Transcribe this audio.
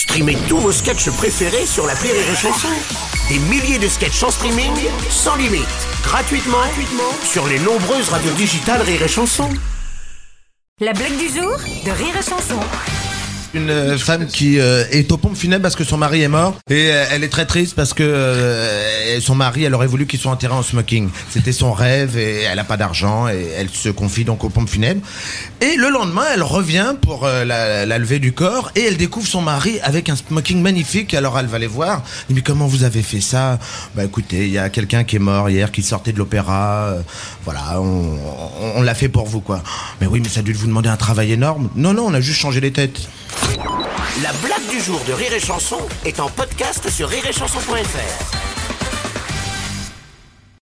Streamez tous vos sketchs préférés sur la Rire et Chanson. Des milliers de sketchs en streaming, sans limite, gratuitement, gratuitement sur les nombreuses radios digitales Rire et Chanson. La blague du jour de Rire et Chanson. Une euh, femme qui euh, est aux pompes funèbres parce que son mari est mort et euh, elle est très triste parce que euh, son mari elle aurait voulu qu'il soit enterré en smoking. C'était son rêve et elle a pas d'argent et elle se confie donc aux pompes funèbres. Et le lendemain elle revient pour euh, la, levée du corps et elle découvre son mari avec un smoking magnifique. Alors elle va les voir. Elle dit, mais comment vous avez fait ça? Bah écoutez, il y a quelqu'un qui est mort hier qui sortait de l'opéra. euh, voilà, on, on, on l'a fait pour vous quoi. Mais oui, mais ça a dû vous demander un travail énorme. Non non, on a juste changé les têtes. La blague du jour de Rire et Chanson est en podcast sur rireetchanson.fr.